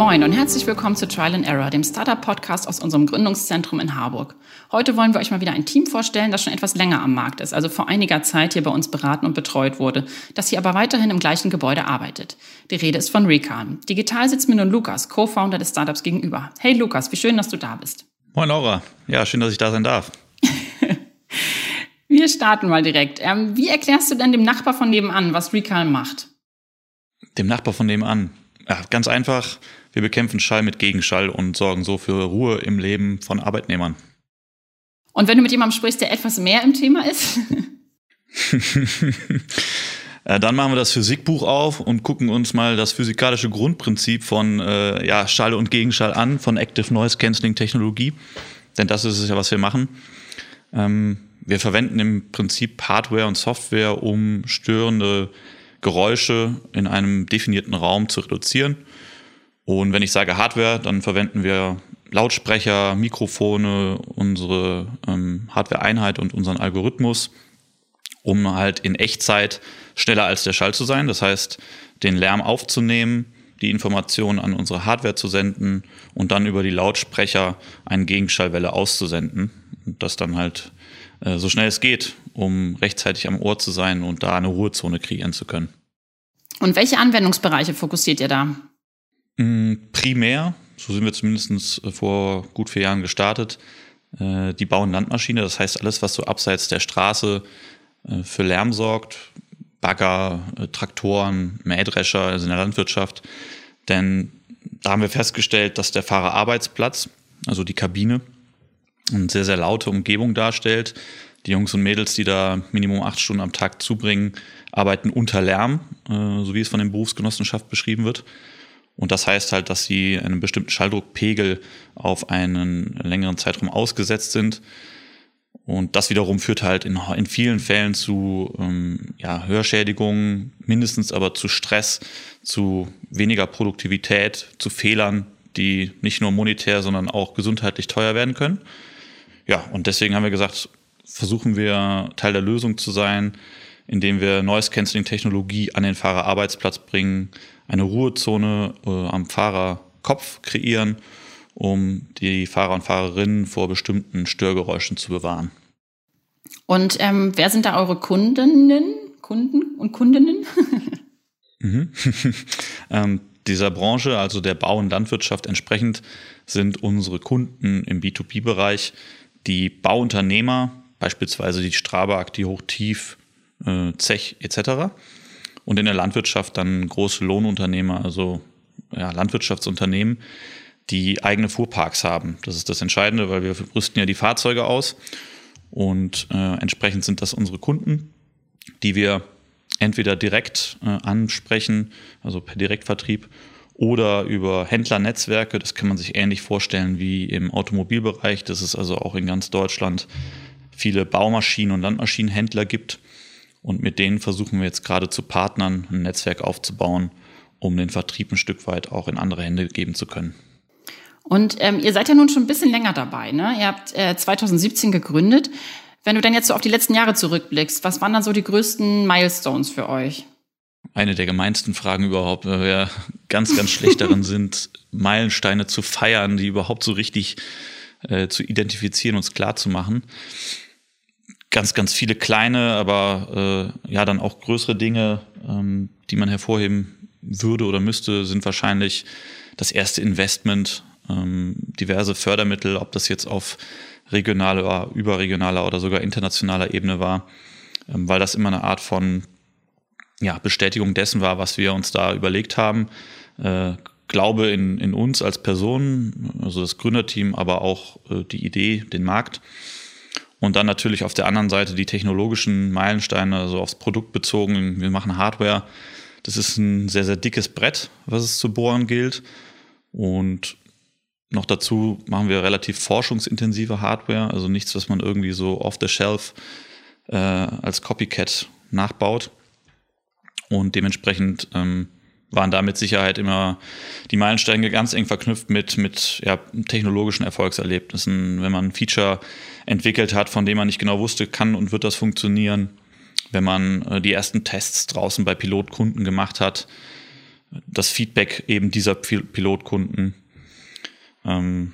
Moin und herzlich willkommen zu Trial and Error, dem Startup-Podcast aus unserem Gründungszentrum in Harburg. Heute wollen wir euch mal wieder ein Team vorstellen, das schon etwas länger am Markt ist, also vor einiger Zeit hier bei uns beraten und betreut wurde, das hier aber weiterhin im gleichen Gebäude arbeitet. Die Rede ist von Recon. Digital sitzt mir nun Lukas, Co-Founder des Startups gegenüber. Hey Lukas, wie schön, dass du da bist. Moin Laura, ja, schön, dass ich da sein darf. wir starten mal direkt. Ähm, wie erklärst du denn dem Nachbar von nebenan, was Recon macht? Dem Nachbar von nebenan? Ja, ganz einfach. Wir bekämpfen Schall mit Gegenschall und sorgen so für Ruhe im Leben von Arbeitnehmern. Und wenn du mit jemandem sprichst, der etwas mehr im Thema ist? Äh, dann machen wir das Physikbuch auf und gucken uns mal das physikalische Grundprinzip von äh, ja, Schall und Gegenschall an, von Active Noise Cancelling Technologie. Denn das ist es ja, was wir machen. Ähm, wir verwenden im Prinzip Hardware und Software, um störende Geräusche in einem definierten Raum zu reduzieren. Und wenn ich sage Hardware, dann verwenden wir Lautsprecher, Mikrofone, unsere ähm, Hardware-Einheit und unseren Algorithmus, um halt in Echtzeit schneller als der Schall zu sein. Das heißt, den Lärm aufzunehmen, die Informationen an unsere Hardware zu senden und dann über die Lautsprecher eine Gegenschallwelle auszusenden. Und das dann halt äh, so schnell es geht, um rechtzeitig am Ohr zu sein und da eine Ruhezone kreieren zu können. Und welche Anwendungsbereiche fokussiert ihr da? Mm, primär, so sind wir zumindest äh, vor gut vier Jahren gestartet, äh, die bauen Landmaschine. Das heißt, alles, was so abseits der Straße äh, für Lärm sorgt, Bagger, Traktoren, Mähdrescher, also in der Landwirtschaft. Denn da haben wir festgestellt, dass der Fahrerarbeitsplatz, also die Kabine, eine sehr, sehr laute Umgebung darstellt. Die Jungs und Mädels, die da Minimum acht Stunden am Tag zubringen, arbeiten unter Lärm, so wie es von den Berufsgenossenschaft beschrieben wird. Und das heißt halt, dass sie einem bestimmten Schalldruckpegel auf einen längeren Zeitraum ausgesetzt sind. Und das wiederum führt halt in, in vielen Fällen zu ähm, ja, Hörschädigungen, mindestens aber zu Stress, zu weniger Produktivität, zu Fehlern, die nicht nur monetär, sondern auch gesundheitlich teuer werden können. Ja, und deswegen haben wir gesagt, versuchen wir Teil der Lösung zu sein, indem wir Noise Cancelling Technologie an den Fahrerarbeitsplatz bringen, eine Ruhezone äh, am Fahrerkopf kreieren, um die Fahrer und Fahrerinnen vor bestimmten Störgeräuschen zu bewahren. Und ähm, wer sind da eure Kundinnen, Kunden und Kundinnen? mhm. ähm, dieser Branche, also der Bau- und Landwirtschaft entsprechend, sind unsere Kunden im B2B-Bereich die Bauunternehmer, beispielsweise die Strabag, die Hochtief, äh, Zech etc und in der Landwirtschaft dann große Lohnunternehmer, also ja, Landwirtschaftsunternehmen, die eigene Fuhrparks haben. Das ist das Entscheidende, weil wir rüsten ja die Fahrzeuge aus und äh, entsprechend sind das unsere Kunden, die wir entweder direkt äh, ansprechen, also per Direktvertrieb, oder über Händlernetzwerke. Das kann man sich ähnlich vorstellen wie im Automobilbereich, dass es also auch in ganz Deutschland viele Baumaschinen- und Landmaschinenhändler gibt und mit denen versuchen wir jetzt gerade zu partnern, ein Netzwerk aufzubauen, um den Vertrieb ein Stück weit auch in andere Hände geben zu können. Und ähm, ihr seid ja nun schon ein bisschen länger dabei. Ne? Ihr habt äh, 2017 gegründet. Wenn du dann jetzt so auf die letzten Jahre zurückblickst, was waren dann so die größten Milestones für euch? Eine der gemeinsten Fragen überhaupt, weil wir ganz, ganz schlecht darin sind, Meilensteine zu feiern, die überhaupt so richtig äh, zu identifizieren, uns klar zu machen ganz, ganz viele kleine, aber äh, ja dann auch größere Dinge, ähm, die man hervorheben würde oder müsste, sind wahrscheinlich das erste Investment, ähm, diverse Fördermittel, ob das jetzt auf regionaler, überregionaler oder sogar internationaler Ebene war, ähm, weil das immer eine Art von ja, Bestätigung dessen war, was wir uns da überlegt haben. Äh, Glaube in, in uns als Personen, also das Gründerteam, aber auch äh, die Idee, den Markt. Und dann natürlich auf der anderen Seite die technologischen Meilensteine, also aufs Produkt bezogen. Wir machen Hardware. Das ist ein sehr, sehr dickes Brett, was es zu bohren gilt. Und noch dazu machen wir relativ forschungsintensive Hardware, also nichts, was man irgendwie so off the shelf äh, als Copycat nachbaut. Und dementsprechend ähm, waren da mit Sicherheit immer die Meilensteine ganz eng verknüpft mit, mit ja, technologischen Erfolgserlebnissen. Wenn man ein Feature entwickelt hat, von dem man nicht genau wusste, kann und wird das funktionieren. Wenn man äh, die ersten Tests draußen bei Pilotkunden gemacht hat. das Feedback eben dieser Pilotkunden. Ähm,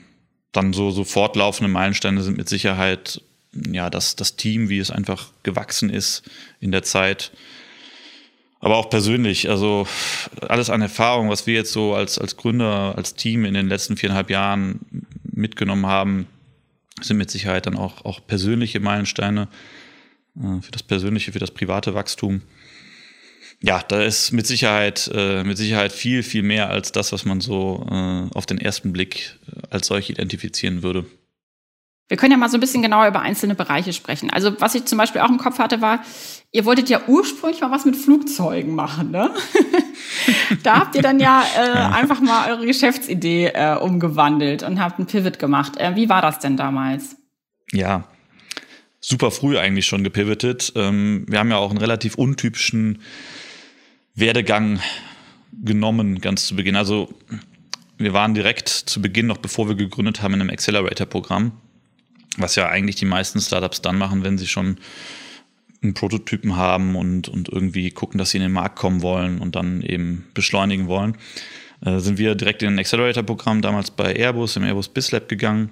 dann so, so fortlaufende Meilensteine sind mit Sicherheit ja das, das Team, wie es einfach gewachsen ist in der Zeit. Aber auch persönlich, also alles an Erfahrung, was wir jetzt so als, als Gründer, als Team in den letzten viereinhalb Jahren mitgenommen haben, sind mit Sicherheit dann auch, auch persönliche Meilensteine äh, für das persönliche, für das private Wachstum ja, da ist mit Sicherheit, äh, mit Sicherheit viel, viel mehr als das, was man so äh, auf den ersten Blick als solch identifizieren würde. Wir können ja mal so ein bisschen genauer über einzelne Bereiche sprechen. Also was ich zum Beispiel auch im Kopf hatte, war, ihr wolltet ja ursprünglich mal was mit Flugzeugen machen, ne? da habt ihr dann ja, äh, einfach mal eure Geschäftsidee äh, umgewandelt und habt einen Pivot gemacht. Äh, wie war das denn damals? Ja, super früh eigentlich schon gepivotet. Ähm, wir haben ja auch einen relativ untypischen Werdegang genommen, ganz zu Beginn. Also wir waren direkt zu Beginn, noch bevor wir gegründet haben, in einem Accelerator-Programm, was ja eigentlich die meisten Startups dann machen, wenn sie schon einen Prototypen haben und, und irgendwie gucken, dass sie in den Markt kommen wollen und dann eben beschleunigen wollen. Äh, sind wir direkt in ein Accelerator-Programm damals bei Airbus, im Airbus BizLab gegangen,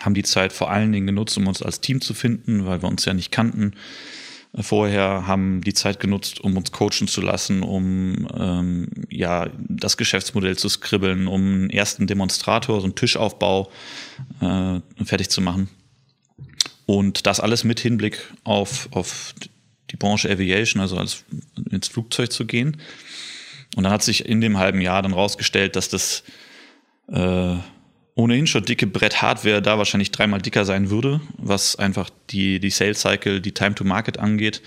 haben die Zeit vor allen Dingen genutzt, um uns als Team zu finden, weil wir uns ja nicht kannten vorher, haben die Zeit genutzt, um uns coachen zu lassen, um ähm, ja das Geschäftsmodell zu skribbeln, um einen ersten Demonstrator, so einen Tischaufbau äh, fertig zu machen. Und das alles mit Hinblick auf, auf die Branche Aviation, also als ins Flugzeug zu gehen. Und dann hat sich in dem halben Jahr dann rausgestellt, dass das äh, ohnehin schon dicke Brett Hardware da wahrscheinlich dreimal dicker sein würde, was einfach die, die Sales Cycle, die Time to Market angeht.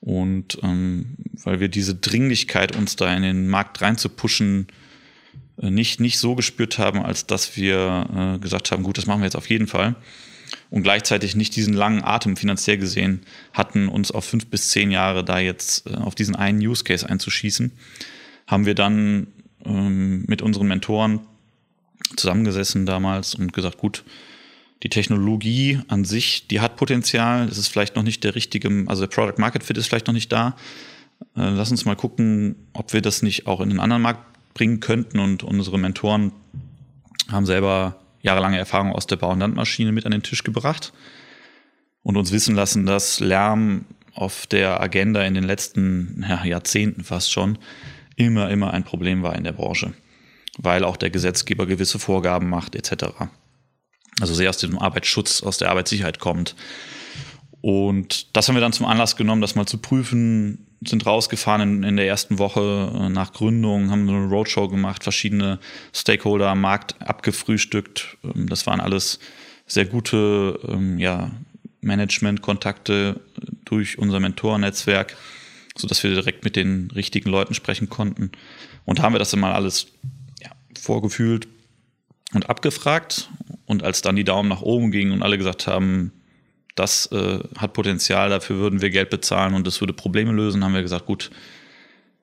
Und ähm, weil wir diese Dringlichkeit, uns da in den Markt reinzupushen, äh, nicht, nicht so gespürt haben, als dass wir äh, gesagt haben, gut, das machen wir jetzt auf jeden Fall. Und gleichzeitig nicht diesen langen Atem finanziell gesehen hatten, uns auf fünf bis zehn Jahre da jetzt äh, auf diesen einen Use Case einzuschießen, haben wir dann ähm, mit unseren Mentoren zusammengesessen damals und gesagt, gut, die Technologie an sich, die hat Potenzial. Es ist vielleicht noch nicht der richtige, also der Product Market Fit ist vielleicht noch nicht da. Äh, lass uns mal gucken, ob wir das nicht auch in den anderen Markt bringen könnten. Und unsere Mentoren haben selber jahrelange Erfahrung aus der Bau- und Landmaschine mit an den Tisch gebracht und uns wissen lassen, dass Lärm auf der Agenda in den letzten ja, Jahrzehnten fast schon immer, immer ein Problem war in der Branche weil auch der Gesetzgeber gewisse Vorgaben macht etc. Also sehr aus dem Arbeitsschutz, aus der Arbeitssicherheit kommt. Und das haben wir dann zum Anlass genommen, das mal zu prüfen, sind rausgefahren in, in der ersten Woche äh, nach Gründung, haben eine Roadshow gemacht, verschiedene Stakeholder am Markt abgefrühstückt. Ähm, das waren alles sehr gute ähm, ja, Management-Kontakte durch unser Mentorennetzwerk, sodass wir direkt mit den richtigen Leuten sprechen konnten. Und haben wir das dann mal alles vorgefühlt und abgefragt. Und als dann die Daumen nach oben gingen und alle gesagt haben, das äh, hat Potenzial, dafür würden wir Geld bezahlen und das würde Probleme lösen, haben wir gesagt, gut,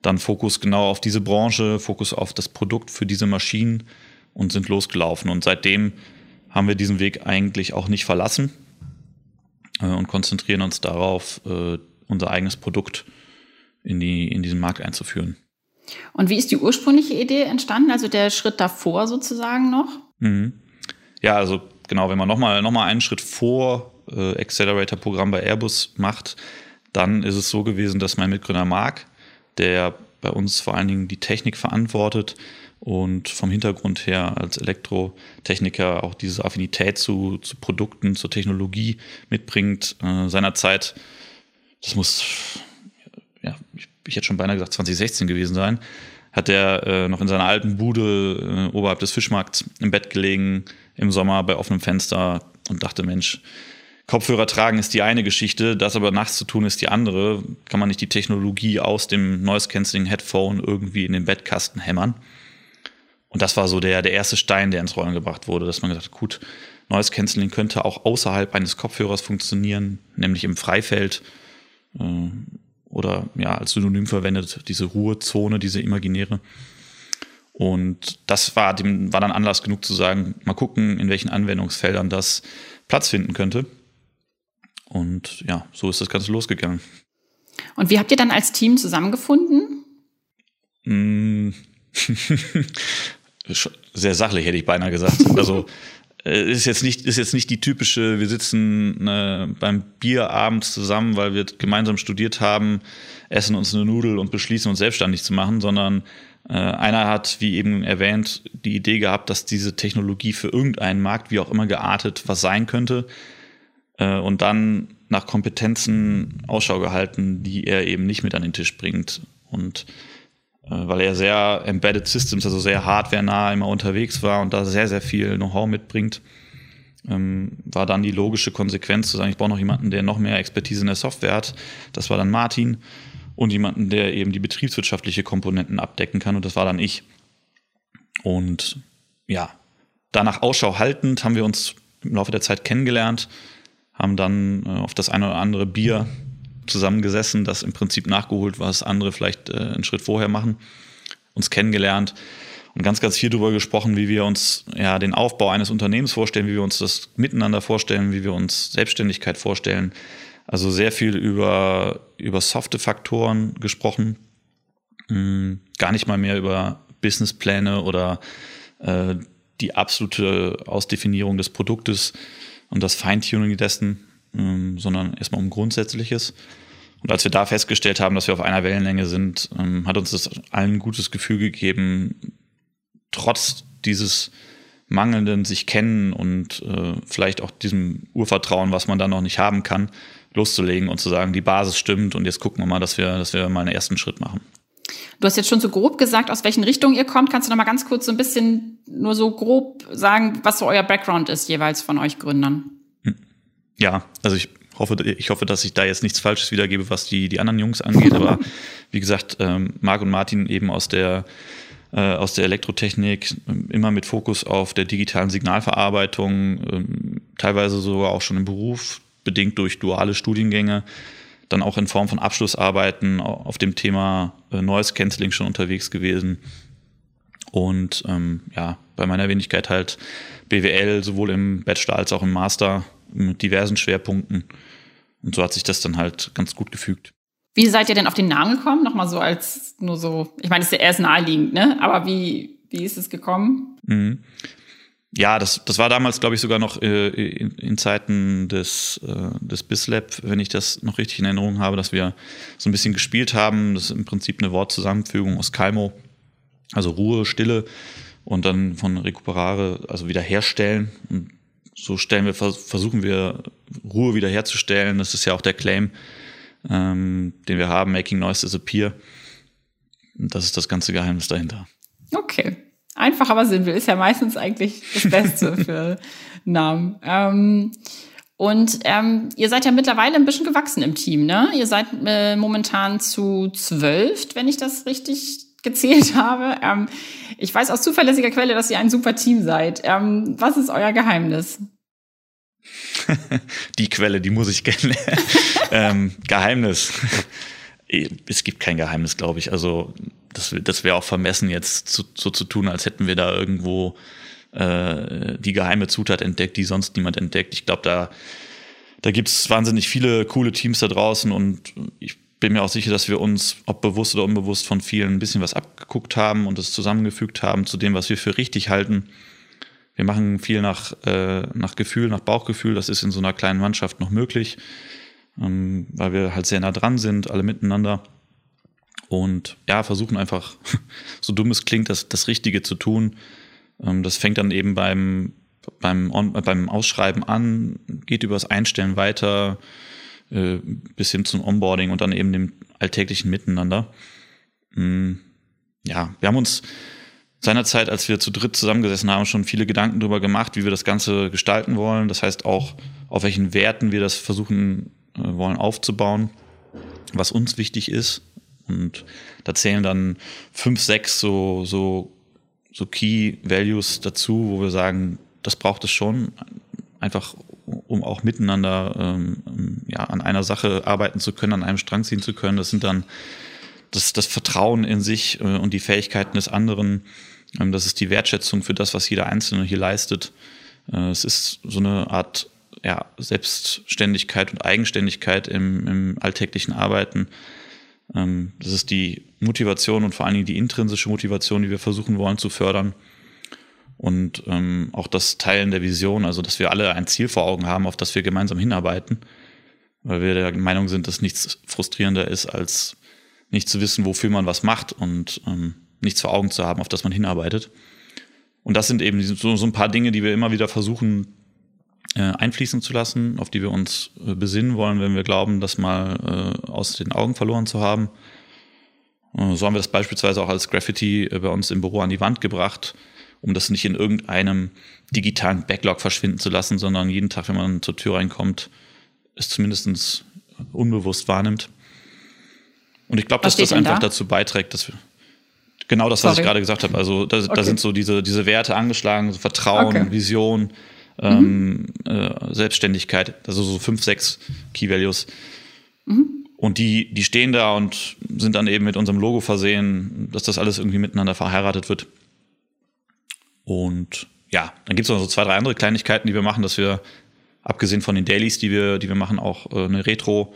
dann Fokus genau auf diese Branche, Fokus auf das Produkt für diese Maschinen und sind losgelaufen. Und seitdem haben wir diesen Weg eigentlich auch nicht verlassen äh, und konzentrieren uns darauf, äh, unser eigenes Produkt in, die, in diesen Markt einzuführen. Und wie ist die ursprüngliche Idee entstanden, also der Schritt davor sozusagen noch? Mhm. Ja, also genau, wenn man nochmal noch mal einen Schritt vor äh, Accelerator-Programm bei Airbus macht, dann ist es so gewesen, dass mein Mitgründer Marc, der bei uns vor allen Dingen die Technik verantwortet und vom Hintergrund her als Elektrotechniker auch diese Affinität zu, zu Produkten, zur Technologie mitbringt, äh, seinerzeit, das muss, ich hätte schon beinahe gesagt 2016 gewesen sein, hat er äh, noch in seiner alten Bude äh, oberhalb des Fischmarkts im Bett gelegen, im Sommer bei offenem Fenster und dachte, Mensch, Kopfhörer tragen ist die eine Geschichte, das aber nachts zu tun ist die andere. Kann man nicht die Technologie aus dem Noise Cancelling Headphone irgendwie in den Bettkasten hämmern? Und das war so der, der erste Stein, der ins Rollen gebracht wurde, dass man gesagt hat, gut, Noise Cancelling könnte auch außerhalb eines Kopfhörers funktionieren, nämlich im Freifeld. Oder ja als Synonym verwendet, diese Ruhezone, diese imaginäre. Und das war, dem, war dann Anlass genug zu sagen, mal gucken, in welchen Anwendungsfeldern das Platz finden könnte. Und ja, so ist das Ganze losgegangen. Und wie habt ihr dann als Team zusammengefunden? Mm. Sehr sachlich hätte ich beinahe gesagt. Also ist jetzt nicht ist jetzt nicht die typische. Wir sitzen äh, beim Bier abends zusammen, weil wir gemeinsam studiert haben, essen uns eine Nudel und beschließen uns selbstständig zu machen, sondern äh, einer hat, wie eben erwähnt, die Idee gehabt, dass diese Technologie für irgendeinen Markt, wie auch immer geartet, was sein könnte. Äh, und dann nach Kompetenzen Ausschau gehalten, die er eben nicht mit an den Tisch bringt. Und äh, weil er sehr Embedded Systems, also sehr hardware-nah immer unterwegs war und da sehr, sehr viel Know-how mitbringt, ähm, war dann die logische Konsequenz zu sagen, ich brauche noch jemanden, der noch mehr Expertise in der Software hat. Das war dann Martin und jemanden, der eben die betriebswirtschaftliche Komponenten abdecken kann und das war dann ich. Und ja, danach Ausschau haltend haben wir uns im Laufe der Zeit kennengelernt, haben dann äh, auf das eine oder andere Bier zusammengesessen, das im Prinzip nachgeholt, was andere vielleicht äh, einen Schritt vorher machen, uns kennengelernt und ganz, ganz viel darüber gesprochen, wie wir uns ja den Aufbau eines Unternehmens vorstellen, wie wir uns das miteinander vorstellen, wie wir uns Selbstständigkeit vorstellen, also sehr viel über, über softe Faktoren gesprochen, mhm, gar nicht mal mehr über Businesspläne oder äh, die absolute Ausdefinierung des Produktes und das Feintuning dessen, ähm, sondern erstmal um Grundsätzliches. Und als wir da festgestellt haben, dass wir auf einer Wellenlänge sind, ähm, hat uns das allen ein gutes Gefühl gegeben, trotz dieses mangelnden sich kennen und äh, vielleicht auch diesem Urvertrauen, was man da noch nicht haben kann, loszulegen und zu sagen, die Basis stimmt und jetzt gucken wir mal, dass wir, dass wir mal einen ersten Schritt machen. Du hast jetzt schon so grob gesagt, aus welchen Richtungen ihr kommt. Kannst du noch mal ganz kurz so ein bisschen nur so grob sagen, was so euer Background ist jeweils von euch Gründern? Ja, also ich hoffe, ich hoffe, dass ich da jetzt nichts Falsches wiedergebe, was die, die anderen Jungs angeht. Aber wie gesagt, ähm, Marc und Martin eben aus der äh, aus der Elektrotechnik, immer mit Fokus auf der digitalen Signalverarbeitung, ähm, teilweise sogar auch schon im Beruf, bedingt durch duale Studiengänge, dann auch in Form von Abschlussarbeiten auf dem Thema äh, Noise Cancelling schon unterwegs gewesen. Und ähm, ja, bei meiner Wenigkeit halt BWL, sowohl im Bachelor als auch im Master mit diversen Schwerpunkten. Und so hat sich das dann halt ganz gut gefügt. Wie seid ihr denn auf den Namen gekommen? Nochmal so als nur so, ich meine, es ist ja erst naheliegend, ne? Aber wie, wie ist es gekommen? Mhm ja, das, das war damals, glaube ich, sogar noch äh, in, in, Zeiten des, äh, des BizLab, wenn ich das noch richtig in Erinnerung habe, dass wir so ein bisschen gespielt haben. Das ist im Prinzip eine Wortzusammenfügung aus Calmo, also Ruhe, Stille und dann von Recuperare, also wiederherstellen. Und so stellen wir, versuchen wir Ruhe wiederherzustellen. Das ist ja auch der Claim, ähm, den wir haben, Making Noise Disappear. Und das ist das ganze Geheimnis dahinter. Okay. Einfach, aber simpel ist ja meistens eigentlich das Beste für Namen. Ähm, und ähm, ihr seid ja mittlerweile ein bisschen gewachsen im Team, ne? Ihr seid äh, momentan zu zwölf, wenn ich das richtig gezählt habe. Ähm, ich weiß aus zuverlässiger Quelle, dass ihr ein super Team seid. Ähm, was ist euer Geheimnis? die Quelle, die muss ich kennen. ähm, Geheimnis. Es gibt kein Geheimnis, glaube ich. Also das, das wäre auch vermessen, jetzt zu, so zu tun, als hätten wir da irgendwo äh, die geheime Zutat entdeckt, die sonst niemand entdeckt. Ich glaube, da, da gibt es wahnsinnig viele coole Teams da draußen und ich bin mir auch sicher, dass wir uns, ob bewusst oder unbewusst, von vielen ein bisschen was abgeguckt haben und es zusammengefügt haben zu dem, was wir für richtig halten. Wir machen viel nach, äh, nach Gefühl, nach Bauchgefühl. Das ist in so einer kleinen Mannschaft noch möglich, ähm, weil wir halt sehr nah dran sind, alle miteinander und ja, versuchen einfach, so dumm es klingt, das, das Richtige zu tun. Ähm, das fängt dann eben beim, beim, beim Ausschreiben an, geht über das Einstellen weiter, äh, bis hin zum Onboarding und dann eben dem alltäglichen Miteinander. Mm, ja, wir haben uns seinerzeit, als wir zu dritt zusammengesessen haben, schon viele Gedanken darüber gemacht, wie wir das Ganze gestalten wollen. Das heißt auch, auf welchen Werten wir das versuchen äh, wollen aufzubauen, was uns wichtig ist und da zählen dann fünf, sechs so, so, so Key Values dazu, wo wir sagen, das braucht es schon, einfach um auch miteinander ähm, ja, an einer Sache arbeiten zu können, an einem Strang ziehen zu können. Das sind dann das, das Vertrauen in sich äh, und die Fähigkeiten des anderen. Ähm, das ist die Wertschätzung für das, was jeder Einzelne hier leistet. Äh, es ist so eine Art ja, Selbstständigkeit und Eigenständigkeit im, im alltäglichen Arbeiten Ähm, das ist die Motivation und vor allen Dingen die intrinsische Motivation, die wir versuchen wollen zu fördern. Und ähm, auch das Teilen der Vision, also dass wir alle ein Ziel vor Augen haben, auf das wir gemeinsam hinarbeiten, weil wir der Meinung sind, dass nichts frustrierender ist, als nicht zu wissen, wofür man was macht und ähm, nichts vor Augen zu haben, auf das man hinarbeitet. Und das sind eben so, so ein paar Dinge, die wir immer wieder versuchen äh, einfließen zu lassen, auf die wir uns äh, besinnen wollen, wenn wir glauben, das mal äh, aus den Augen verloren zu haben. Äh, so haben wir das beispielsweise auch als Graffiti äh, bei uns im Büro an die Wand gebracht, um das nicht in irgendeinem digitalen Backlog verschwinden zu lassen, sondern jeden Tag, wenn man zur Tür reinkommt, es zumindest unbewusst wahrnimmt. Und ich glaube, dass das einfach da? dazu beiträgt, dass wir genau das, was Sorry. ich gerade gesagt habe. Also da, okay. da, sind so diese, diese Werte angeschlagen, so Vertrauen, okay. Vision, ähm, mhm. äh, Selbstständigkeit, also so fünf, sechs Key Values. Mhm. Und die, die stehen da und sind dann eben mit unserem Logo versehen, dass das alles irgendwie miteinander verheiratet wird. Und ja, dann gibt es noch so zwei, drei andere Kleinigkeiten, die wir machen, dass wir, abgesehen von den Dailies, die wir, die wir machen, auch äh, eine Retro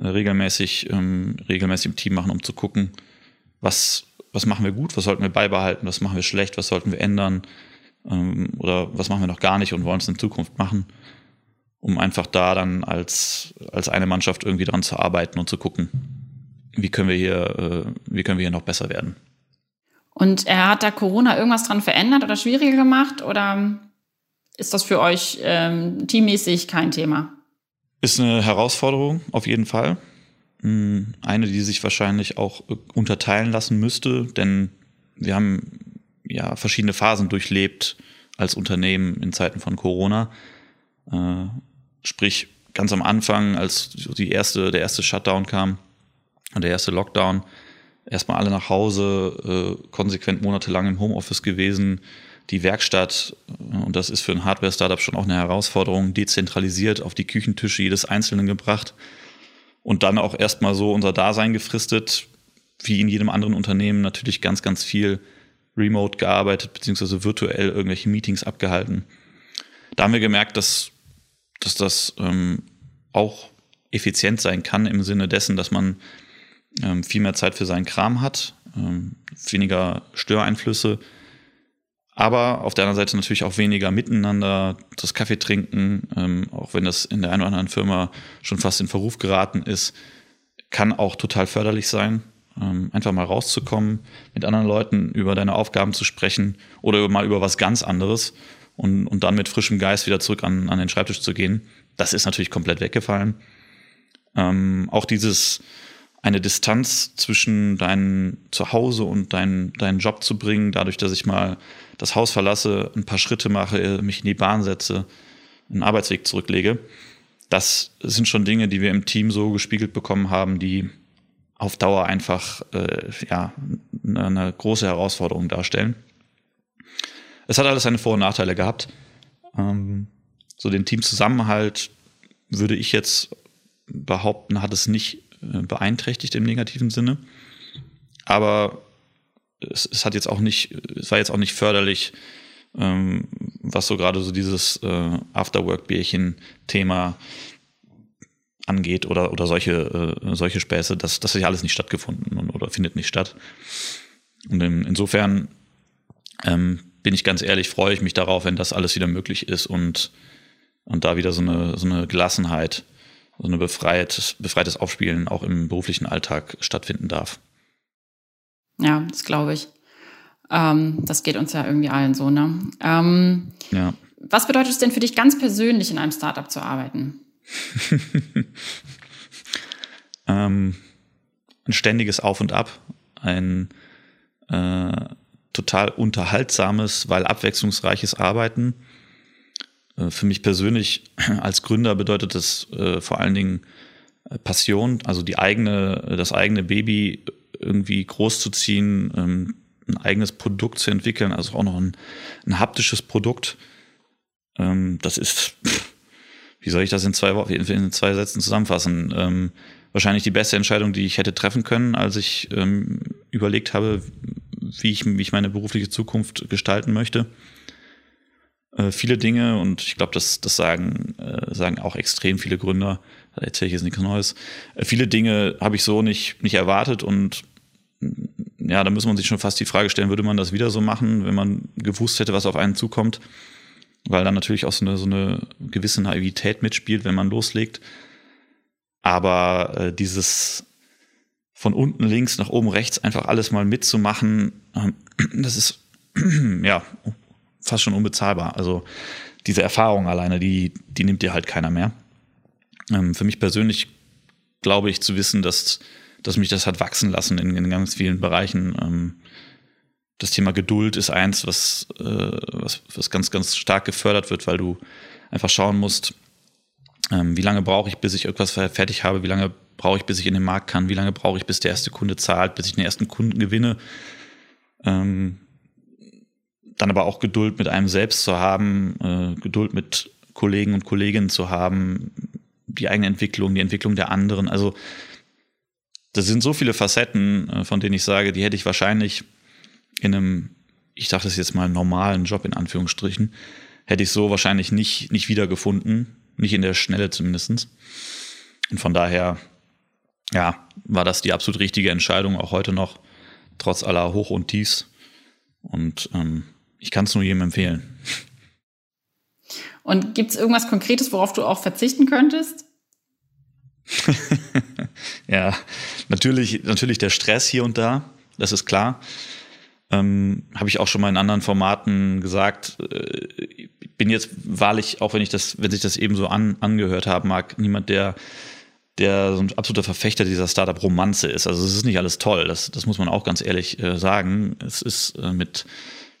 äh, regelmäßig, ähm, regelmäßig im Team machen, um zu gucken, was, was machen wir gut, was sollten wir beibehalten, was machen wir schlecht, was sollten wir ändern ähm, oder was machen wir noch gar nicht und wollen es in Zukunft machen, um einfach da dann als, als eine Mannschaft irgendwie dran zu arbeiten und zu gucken, wie können wir hier, äh, wie können wir hier noch besser werden. Und er hat da Corona irgendwas dran verändert oder schwieriger gemacht oder ist das für euch ähm, teammäßig kein Thema? Ist eine Herausforderung, auf jeden Fall. Hm, eine, die sich wahrscheinlich auch unterteilen lassen müsste, denn wir haben ja verschiedene Phasen durchlebt als Unternehmen in Zeiten von Corona. Äh, sprich, ganz am Anfang, als die erste, der erste Shutdown kam, der erste Lockdown, erstmal alle nach Hause, äh, konsequent monatelang im Homeoffice gewesen, die Werkstatt, äh, und das ist für ein Hardware-Startup schon auch eine Herausforderung, dezentralisiert auf die Küchentische jedes Einzelnen gebracht und dann auch erstmal so unser Dasein gefristet, wie in jedem anderen Unternehmen natürlich ganz, ganz viel remote gearbeitet, beziehungsweise virtuell irgendwelche Meetings abgehalten. Da haben wir gemerkt, dass, dass das ähm, auch effizient sein kann im Sinne dessen, dass man ähm, viel mehr Zeit für seinen Kram hat, ähm, weniger Störeinflüsse, aber auf der anderen Seite natürlich auch weniger miteinander, das Kaffee trinken, ähm, auch wenn das in der einen oder anderen Firma schon fast in Verruf geraten ist, kann auch total förderlich sein. Ähm, einfach mal rauszukommen, mit anderen Leuten über deine Aufgaben zu sprechen oder mal über was ganz anderes und, und dann mit frischem Geist wieder zurück an, an den Schreibtisch zu gehen. Das ist natürlich komplett weggefallen. Ähm, auch dieses eine Distanz zwischen deinem Zuhause und deinem deinen Job zu bringen, dadurch, dass ich mal das Haus verlasse, ein paar Schritte mache, mich in die Bahn setze, einen Arbeitsweg zurücklege. Das sind schon Dinge, die wir im Team so gespiegelt bekommen haben, die auf Dauer einfach äh, ja, eine große Herausforderung darstellen. Es hat alles seine Vor- und Nachteile gehabt. Ähm, so den Teamzusammenhalt würde ich jetzt behaupten, hat es nicht beeinträchtigt im negativen Sinne. Aber es, es, hat jetzt auch nicht, es war jetzt auch nicht förderlich, ähm, was so gerade so dieses äh, Afterwork-Bierchen-Thema angeht oder, oder solche, äh, solche Späße, das, das hat ja alles nicht stattgefunden und, oder findet nicht statt. Und in, insofern ähm, bin ich ganz ehrlich, freue ich mich darauf, wenn das alles wieder möglich ist und, und da wieder so eine, so eine Gelassenheit, so ein befreites, befreites Aufspielen auch im beruflichen Alltag stattfinden darf. Ja, das glaube ich. Ähm, das geht uns ja irgendwie allen so, ne? Ähm, ja. Was bedeutet es denn für dich ganz persönlich, in einem Startup zu arbeiten? ähm, ein ständiges Auf und Ab, ein äh, total unterhaltsames, weil abwechslungsreiches Arbeiten. Äh, für mich persönlich als Gründer bedeutet das äh, vor allen Dingen äh, Passion, also die eigene, das eigene Baby irgendwie großzuziehen, ähm, ein eigenes Produkt zu entwickeln, also auch noch ein, ein haptisches Produkt. Ähm, das ist wie soll ich das in zwei, in zwei Sätzen zusammenfassen? Ähm, wahrscheinlich die beste Entscheidung, die ich hätte treffen können, als ich überlegt habe, wie ich, wie ich meine berufliche Zukunft gestalten möchte. Äh, viele Dinge, und ich glaube, das, das sagen, äh, sagen auch extrem viele Gründer, Da erzähle ich jetzt nichts Neues. Äh, viele Dinge habe ich so nicht, nicht erwartet und ja, da muss man sich schon fast die Frage stellen, würde man das wieder so machen, wenn man gewusst hätte, was auf einen zukommt? Weil dann natürlich auch so eine, so eine gewisse Naivität mitspielt, wenn man loslegt. Aber äh, dieses von unten links nach oben rechts einfach alles mal mitzumachen, äh, das ist ja fast schon unbezahlbar. Also diese Erfahrung alleine, die, die nimmt dir halt keiner mehr. Ähm, für mich persönlich glaube ich zu wissen, dass, dass mich das hat wachsen lassen in, in ganz vielen Bereichen. Ähm, das Thema Geduld ist eins, was, äh, was, was ganz, ganz stark gefördert wird, weil du einfach schauen musst, ähm, wie lange brauche ich, bis ich irgendwas fertig habe, wie lange brauche ich, bis ich in den Markt kann, wie lange brauche ich, bis der erste Kunde zahlt, bis ich den ersten Kunden gewinne. Ähm, dann aber auch Geduld mit einem selbst zu haben, äh, Geduld mit Kollegen und Kolleginnen zu haben, die eigene Entwicklung, die Entwicklung der anderen. Also das sind so viele Facetten, äh, von denen ich sage, die hätte ich wahrscheinlich in einem, ich dachte es jetzt mal, normalen Job in Anführungsstrichen, hätte ich so wahrscheinlich nicht, nicht wiedergefunden, nicht in der Schnelle zumindest. Und von daher, ja, war das die absolut richtige Entscheidung, auch heute noch, trotz aller Hoch und Tiefs. Und ähm, ich kann es nur jedem empfehlen. Und gibt es irgendwas Konkretes, worauf du auch verzichten könntest? ja, natürlich, natürlich der Stress hier und da, das ist klar. Ähm, Habe ich auch schon mal in anderen Formaten gesagt. Äh, ich bin jetzt wahrlich, auch wenn ich das, wenn sich das eben so an, angehört haben mag, niemand, der der so ein absoluter Verfechter dieser Startup-Romanze ist. Also es ist nicht alles toll, das, das muss man auch ganz ehrlich äh, sagen. Es ist äh, mit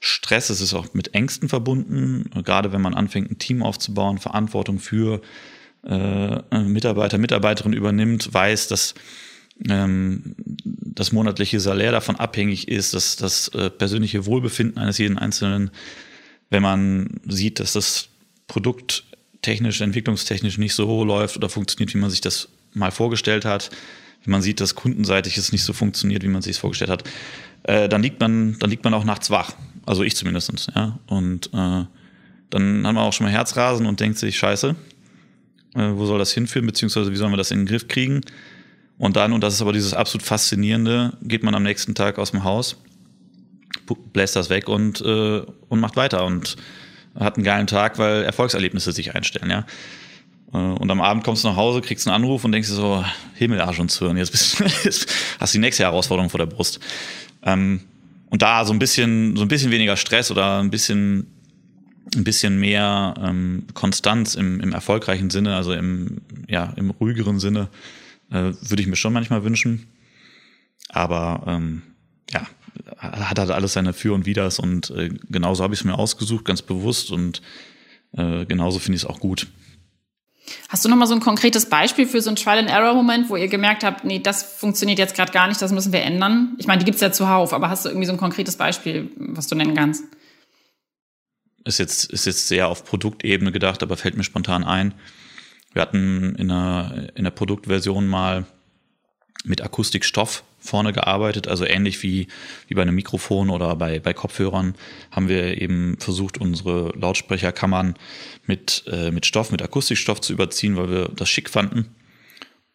Stress, es ist auch mit Ängsten verbunden, gerade wenn man anfängt, ein Team aufzubauen, Verantwortung für äh, Mitarbeiter, Mitarbeiterin übernimmt, weiß, dass ähm, das monatliche Salär davon abhängig ist, dass das äh, persönliche Wohlbefinden eines jeden Einzelnen, wenn man sieht, dass das Produkt technisch, entwicklungstechnisch nicht so läuft oder funktioniert, wie man sich das mal vorgestellt hat, wenn man sieht, dass kundenseitig es nicht so funktioniert, wie man sich es vorgestellt hat, äh, dann liegt man, dann liegt man auch nachts wach. Also ich zumindest, ja. Und äh, dann hat man auch schon mal Herzrasen und denkt sich, scheiße, äh, wo soll das hinführen, beziehungsweise wie sollen wir das in den Griff kriegen? Und dann, und das ist aber dieses absolut Faszinierende, geht man am nächsten Tag aus dem Haus, bläst das weg und, äh, und macht weiter und hat einen geilen Tag, weil Erfolgserlebnisse sich einstellen, ja. Äh, und am Abend kommst du nach Hause, kriegst einen Anruf und denkst dir so, Himmel, Arsch und Zwirn, jetzt, bist, jetzt hast du die nächste Herausforderung vor der Brust. Ähm, und da so ein bisschen, so ein bisschen weniger Stress oder ein bisschen, ein bisschen mehr ähm, Konstanz im, im erfolgreichen Sinne, also im, ja, im ruhigeren Sinne, äh, würde ich mir schon manchmal wünschen. Aber ähm, ja, hat halt alles seine Für und Widers und äh, genauso habe ich es mir ausgesucht, ganz bewusst und äh, genauso finde ich es auch gut. Hast du noch mal so ein konkretes Beispiel für so einen Trial-and-Error-Moment, wo ihr gemerkt habt, nee, das funktioniert jetzt gerade gar nicht, das müssen wir ändern? Ich meine, die gibt es ja zuhauf, aber hast du irgendwie so ein konkretes Beispiel, was du nennen kannst? Ist jetzt, ist jetzt sehr auf Produktebene gedacht, aber fällt mir spontan ein. Wir hatten in der, in der Produktversion mal mit Akustikstoff vorne gearbeitet, also ähnlich wie, wie bei einem Mikrofon oder bei, bei Kopfhörern haben wir eben versucht, unsere Lautsprecherkammern mit, äh, mit Stoff, mit Akustikstoff zu überziehen, weil wir das schick fanden.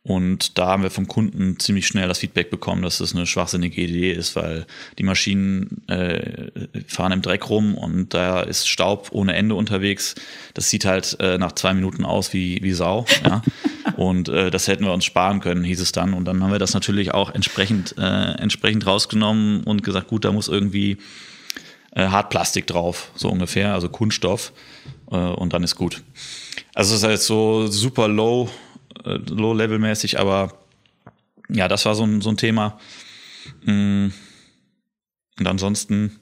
Und da haben wir vom Kunden ziemlich schnell das Feedback bekommen, dass das eine schwachsinnige Idee ist, weil die Maschinen äh, fahren im Dreck rum und da ist Staub ohne Ende unterwegs. Das sieht halt äh, nach zwei Minuten aus wie, wie Sau. Ja? Und äh, das hätten wir uns sparen können, hieß es dann. Und dann haben wir das natürlich auch entsprechend, äh, entsprechend rausgenommen und gesagt, gut, da muss irgendwie äh, Hartplastik drauf, so ungefähr, also Kunststoff. Äh, und dann ist gut. Also es ist halt so super low äh, Low-Level-mäßig, aber ja, das war so ein, so ein Thema. Mm. Und ansonsten,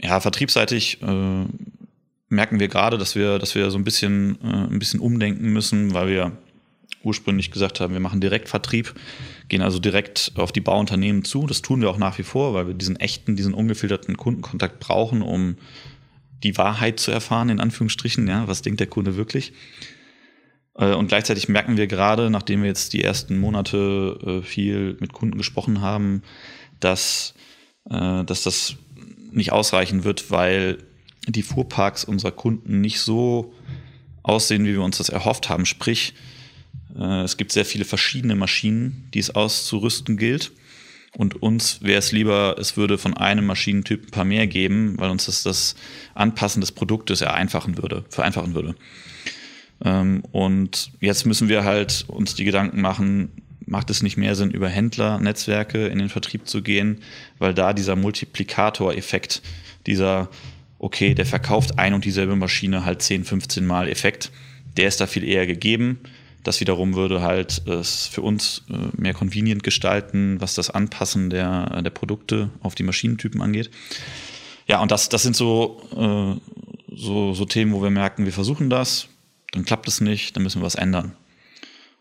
ja, vertriebsseitig äh, merken wir gerade, dass wir, dass wir so ein bisschen, äh, ein bisschen umdenken müssen, weil wir ursprünglich gesagt haben, wir machen Direktvertrieb, gehen also direkt auf die Bauunternehmen zu. Das tun wir auch nach wie vor, weil wir diesen echten, diesen ungefilterten Kundenkontakt brauchen, um die Wahrheit zu erfahren, in Anführungsstrichen, ja, was denkt der Kunde wirklich. Äh, und gleichzeitig merken wir gerade, nachdem wir jetzt die ersten Monate äh, viel mit Kunden gesprochen haben, dass, äh, dass das nicht ausreichen wird, weil die Fuhrparks unserer Kunden nicht so aussehen, wie wir uns das erhofft haben. Sprich, es gibt sehr viele verschiedene Maschinen, die es auszurüsten gilt. Und uns wäre es lieber, es würde von einem Maschinentyp ein paar mehr geben, weil uns das, das Anpassen des Produktes vereinfachen würde, vereinfachen würde. Ähm, und jetzt müssen wir halt uns die Gedanken machen, macht es nicht mehr Sinn, über Händlernetzwerke in den Vertrieb zu gehen, weil da dieser Multiplikatoreffekt, dieser, okay, der verkauft ein und dieselbe Maschine halt 10, 15 Mal Effekt, der ist da viel eher gegeben. Das wiederum würde halt es für uns äh, mehr convenient gestalten, was das Anpassen der, der Produkte auf die Maschinentypen angeht. Ja, und das, das sind so, äh, so, so Themen, wo wir merken, wir versuchen das, dann klappt es nicht, dann müssen wir was ändern.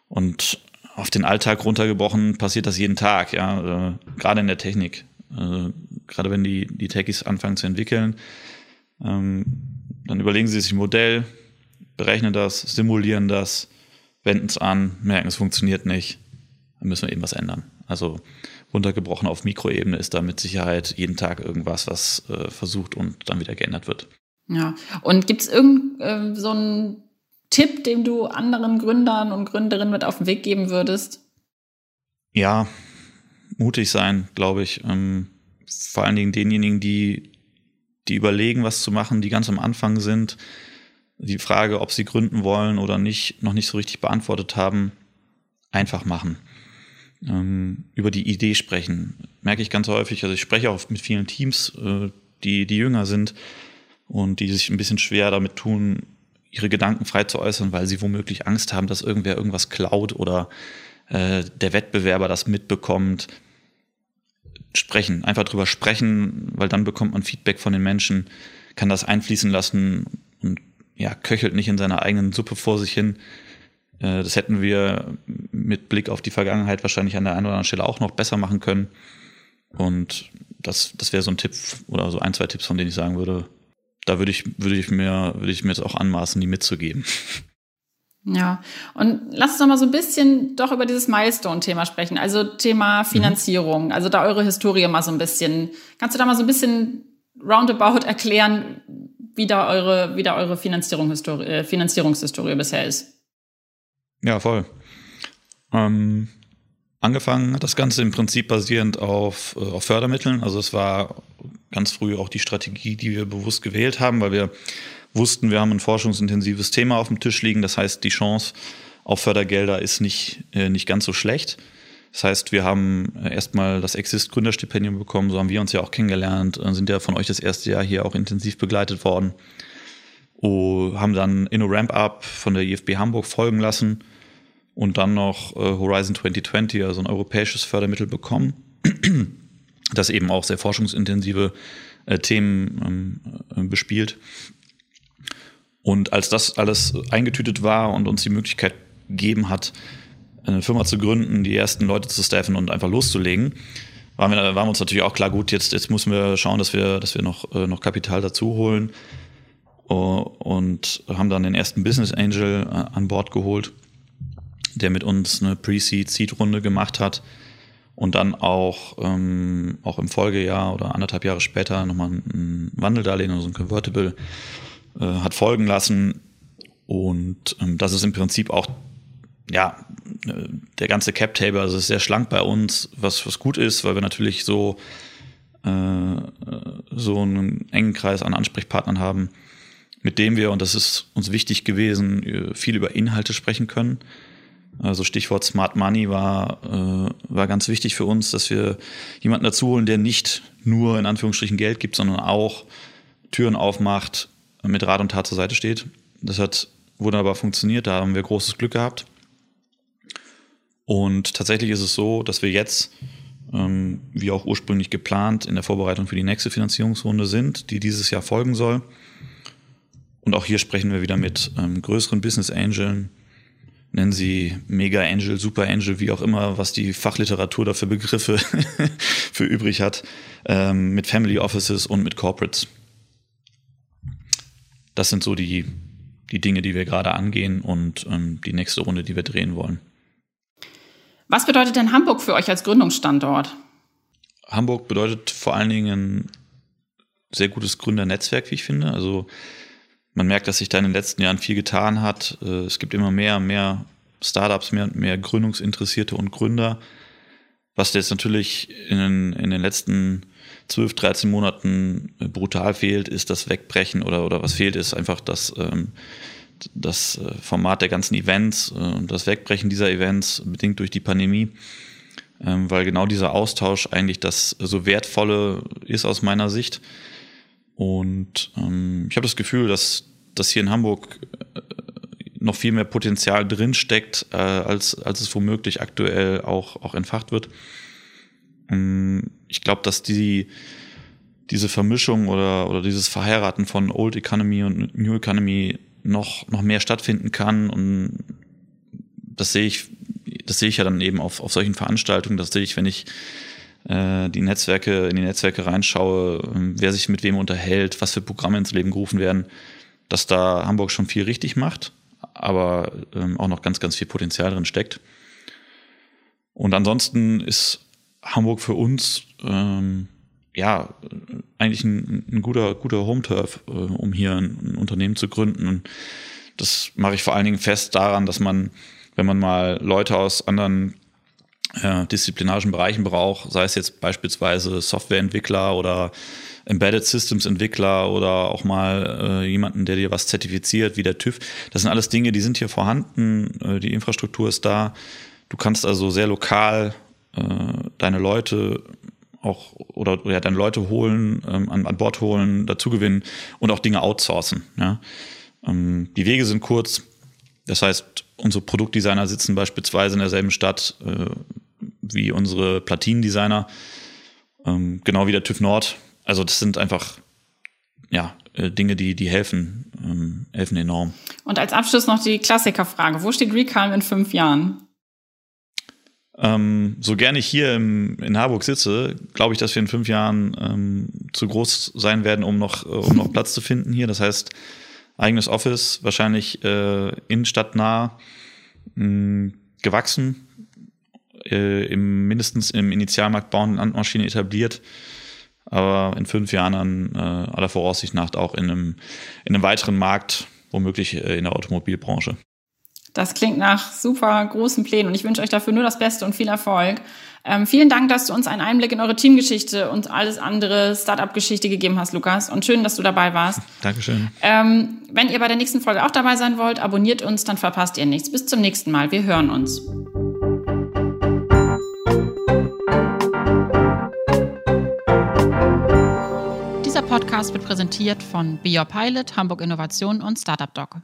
Und auf den Alltag runtergebrochen passiert das jeden Tag, ja, äh, gerade in der Technik. Äh, gerade wenn die, die Techies anfangen zu entwickeln, ähm, dann überlegen sie sich ein Modell, berechnen das, simulieren das, wenden es an, merken, es funktioniert nicht, dann müssen wir eben was ändern. Also runtergebrochen auf Mikroebene ist da mit Sicherheit jeden Tag irgendwas, was äh, versucht und dann wieder geändert wird. Ja, und gibt es irgend äh, so ein Tipp, den du anderen Gründern und Gründerinnen mit auf den Weg geben würdest? Ja, mutig sein, glaube ich. Ähm, vor allen Dingen denjenigen, die, die überlegen, was zu machen, die ganz am Anfang sind, die Frage, ob sie gründen wollen oder nicht, noch nicht so richtig beantwortet haben, einfach machen. Ähm, über die Idee sprechen. Merke ich ganz häufig. Also ich spreche auch mit vielen Teams, äh, die, die jünger sind und die sich ein bisschen schwer damit tun, ihre Gedanken frei zu äußern, weil sie womöglich Angst haben, dass irgendwer irgendwas klaut oder äh, der Wettbewerber das mitbekommt. Sprechen, einfach drüber sprechen, weil dann bekommt man Feedback von den Menschen, kann das einfließen lassen und ja, köchelt nicht in seiner eigenen Suppe vor sich hin. Äh, das hätten wir mit Blick auf die Vergangenheit wahrscheinlich an der einen oder anderen Stelle auch noch besser machen können. Und das, das wäre so ein Tipp oder so ein, zwei Tipps, von denen ich sagen würde, da würde ich, würde ich mir, würde ich mir jetzt auch anmaßen, die mitzugeben. Ja, und lass uns doch mal so ein bisschen doch über dieses Milestone-Thema sprechen. Also Thema Finanzierung, mhm. also da eure Historie mal so ein bisschen. Kannst du da mal so ein bisschen roundabout erklären, wie da eure, wie da eure Finanzierung, äh, Finanzierungshistorie bisher ist? Ja, voll. Ähm, angefangen hat das Ganze im Prinzip basierend auf, äh, auf Fördermitteln. Also es war ganz früh auch die Strategie, die wir bewusst gewählt haben, weil wir wussten, wir haben ein forschungsintensives Thema auf dem Tisch liegen. Das heißt, die Chance auf Fördergelder ist nicht, äh, nicht ganz so schlecht. Das heißt, wir haben äh, erstmal das Exist Gründerstipendium bekommen, so haben wir uns ja auch kennengelernt, äh, sind ja von euch das erste Jahr hier auch intensiv begleitet worden. Oh, haben dann Inno Ramp Up von der IFB Hamburg folgen lassen und dann noch äh, Horizon 2020, also ein europäisches Fördermittel bekommen, das eben auch sehr forschungsintensive äh, Themen ähm, äh, bespielt. Und als das alles eingetütet war und uns die Möglichkeit gegeben hat, eine Firma zu gründen, die ersten Leute zu staffen und einfach loszulegen, waren wir, waren wir uns natürlich auch klar, gut, jetzt, jetzt müssen wir schauen, dass wir, dass wir noch, äh, noch Kapital dazu holen. Uh, und haben dann den ersten Business Angel äh, an Bord geholt der mit uns eine Pre-Seed-Seed-Runde gemacht hat und dann auch, ähm, auch im Folgejahr oder anderthalb Jahre später nochmal ein Wandeldarlehen, also ein Convertible, äh, hat folgen lassen. Und ähm, das ist im Prinzip auch, ja, der ganze Cap-Table, also ist sehr schlank bei uns, was, was gut ist, weil wir natürlich so, äh, so einen engen Kreis an Ansprechpartnern haben, mit dem wir, und das ist uns wichtig gewesen, viel über Inhalte sprechen können. Also Stichwort Smart Money war, äh, war ganz wichtig für uns, dass wir jemanden dazu holen, der nicht nur in Anführungsstrichen Geld gibt, sondern auch Türen aufmacht, mit Rat und Tat zur Seite steht. Das hat wunderbar funktioniert, da haben wir großes Glück gehabt. Und tatsächlich ist es so, dass wir jetzt, ähm, wie auch ursprünglich geplant, in der Vorbereitung für die nächste Finanzierungsrunde sind, die dieses Jahr folgen soll. Und auch hier sprechen wir wieder mit ähm, größeren Business Angeln, nennen sie Mega Angel, Super Angel, wie auch immer, was die Fachliteratur dafür Begriffe für übrig hat, ähm, mit Family Offices und mit Corporates. Das sind so die, die Dinge, die wir gerade angehen und ähm, die nächste Runde, die wir drehen wollen. Was bedeutet denn Hamburg für euch als Gründungsstandort? Hamburg bedeutet vor allen Dingen ein sehr gutes Gründernetzwerk, wie ich finde. Also man merkt, dass sich da in den letzten Jahren viel getan hat. Äh, es gibt immer mehr, mehr Startups, mehr, mehr Gründungsinteressierte und Gründer. Was jetzt natürlich in, in den letzten 12, 13 Monaten brutal fehlt, ist das Wegbrechen oder, oder was fehlt, ist einfach das, ähm, das äh, Format der ganzen Events äh, und das Wegbrechen dieser Events bedingt durch die Pandemie, ähm, weil genau dieser Austausch eigentlich das so wertvolle ist aus meiner Sicht. Und ähm, ich habe das Gefühl, dass, dass hier in Hamburg äh, noch viel mehr Potenzial drinsteckt, äh, als, als es womöglich aktuell auch, auch entfacht wird. Ähm, ich glaube, dass die, diese Vermischung oder, oder dieses Verheiraten von Old Economy und New Economy noch, noch mehr stattfinden kann. Und das sehe ich, das sehe ich ja dann eben auf, auf solchen Veranstaltungen. Das sehe ich, wenn ich äh, die Netzwerke, in die Netzwerke reinschaue, äh, wer sich mit wem unterhält, was für Programme ins Leben gerufen werden, dass da Hamburg schon viel richtig macht, aber ähm, auch noch ganz, ganz viel Potenzial drin steckt. Und ansonsten ist Hamburg für uns ähm, ja eigentlich ein, ein guter, guter Home-Turf, äh, um hier ein, ein, Unternehmen zu gründen. Und das mache ich vor allen Dingen fest daran, dass man, wenn man mal Leute aus anderen äh, disziplinarischen Bereichen braucht, sei es jetzt beispielsweise Softwareentwickler oder Embedded Systems Entwickler oder auch mal äh, jemanden, der dir was zertifiziert, wie der TÜV. Das sind alles Dinge, die sind hier vorhanden, äh, die Infrastruktur ist da. Du kannst also sehr lokal äh, deine Leute auch oder ja, deine Leute holen, ähm, an, an Bord holen, dazu gewinnen und auch Dinge outsourcen. Ja? Ähm, die Wege sind kurz. Das heißt, unsere Produktdesigner sitzen beispielsweise in derselben Stadt äh, wie unsere Platinendesigner, ähm, genau wie der TÜV Nord. Also das sind einfach ja, äh, Dinge, die, die helfen, ähm, helfen enorm. Und als Abschluss noch die Klassikerfrage. Wo steht Recalm in fünf Jahren? Ähm, so gerne ich hier im, in Harburg sitze, glaube ich, dass wir in fünf Jahren ähm, zu groß sein werden, um noch, äh, um noch Platz zu finden hier. Das heißt, eigenes Office, wahrscheinlich äh, innenstadtnah, mh, gewachsen, äh, im, mindestens im Initialmarkt bauen Landmaschine etabliert, aber in fünf Jahren an äh, aller Voraussicht nach auch in einem, in einem weiteren Markt, womöglich äh, in der Automobilbranche. Das klingt nach super großen Plänen und ich wünsche euch dafür nur das Beste und viel Erfolg. Ähm, vielen Dank, dass du uns einen Einblick in eure Teamgeschichte und alles andere Startup-Geschichte gegeben hast, Lukas. Und schön, dass du dabei warst. Dankeschön. Ähm, wenn ihr bei der nächsten Folge auch dabei sein wollt, abonniert uns, dann verpasst ihr nichts. Bis zum nächsten Mal. Wir hören uns. Dieser Podcast wird präsentiert von Be Your Pilot, Hamburg Innovation und Startup Doc.